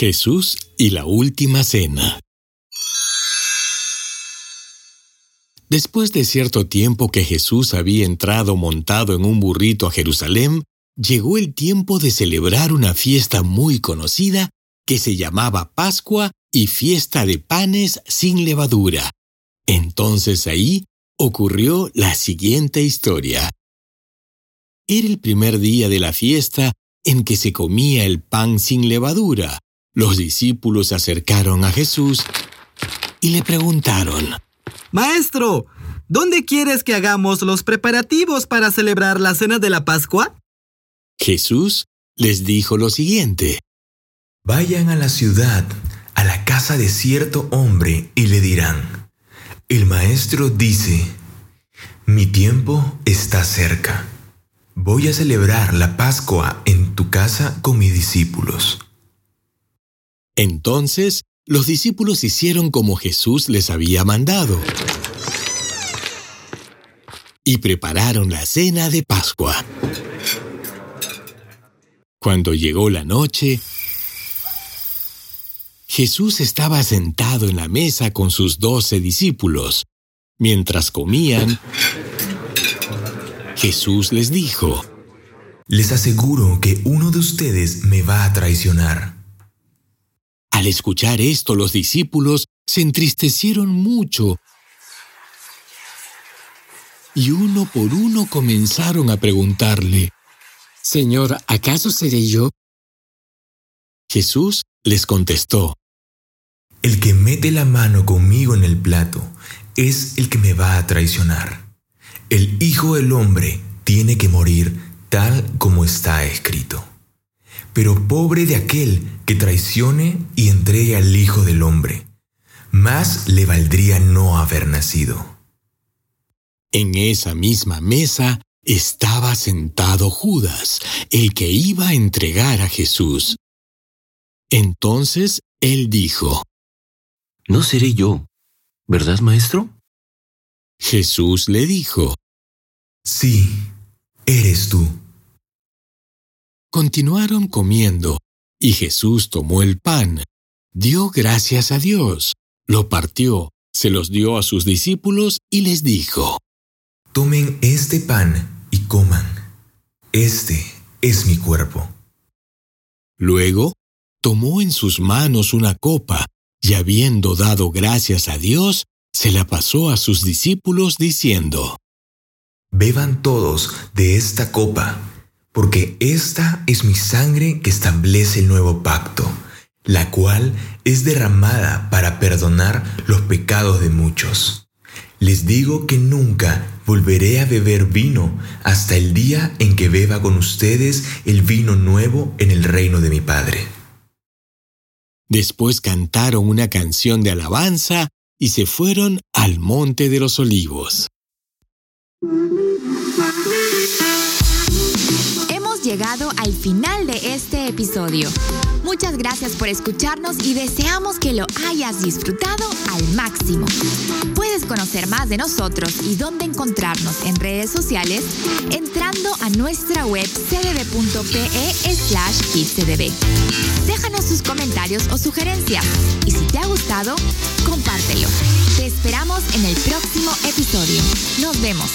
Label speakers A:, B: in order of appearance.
A: Jesús y la Última Cena. Después de cierto tiempo que Jesús había entrado montado en un burrito a Jerusalén, llegó el tiempo de celebrar una fiesta muy conocida que se llamaba Pascua y fiesta de panes sin levadura. Entonces ahí ocurrió la siguiente historia. Era el primer día de la fiesta en que se comía el pan sin levadura. Los discípulos se acercaron a Jesús y le preguntaron,
B: Maestro, ¿dónde quieres que hagamos los preparativos para celebrar la cena de la Pascua?
A: Jesús les dijo lo siguiente,
C: Vayan a la ciudad, a la casa de cierto hombre, y le dirán, el maestro dice, mi tiempo está cerca. Voy a celebrar la Pascua en tu casa con mis discípulos.
A: Entonces los discípulos hicieron como Jesús les había mandado y prepararon la cena de Pascua. Cuando llegó la noche, Jesús estaba sentado en la mesa con sus doce discípulos. Mientras comían, Jesús les dijo,
C: Les aseguro que uno de ustedes me va a traicionar.
A: Al escuchar esto, los discípulos se entristecieron mucho y uno por uno comenzaron a preguntarle, Señor, ¿acaso seré yo? Jesús les contestó,
C: El que mete la mano conmigo en el plato es el que me va a traicionar. El Hijo del Hombre tiene que morir tal como está escrito. Pero pobre de aquel que traicione y entregue al Hijo del Hombre. Más le valdría no haber nacido.
A: En esa misma mesa estaba sentado Judas, el que iba a entregar a Jesús. Entonces él dijo,
D: No seré yo, ¿verdad, maestro?
A: Jesús le dijo,
C: Sí, eres tú.
A: Continuaron comiendo, y Jesús tomó el pan, dio gracias a Dios, lo partió, se los dio a sus discípulos y les dijo,
C: Tomen este pan y coman. Este es mi cuerpo.
A: Luego, tomó en sus manos una copa, y habiendo dado gracias a Dios, se la pasó a sus discípulos diciendo,
C: Beban todos de esta copa porque esta es mi sangre que establece el nuevo pacto, la cual es derramada para perdonar los pecados de muchos. Les digo que nunca volveré a beber vino hasta el día en que beba con ustedes el vino nuevo en el reino de mi Padre.
A: Después cantaron una canción de alabanza y se fueron al monte de los olivos.
E: Llegado al final de este episodio. Muchas gracias por escucharnos y deseamos que lo hayas disfrutado al máximo. Puedes conocer más de nosotros y dónde encontrarnos en redes sociales entrando a nuestra web cdb.pe slash kidscdb. Déjanos sus comentarios o sugerencias y si te ha gustado, compártelo. Te esperamos en el próximo episodio. Nos vemos.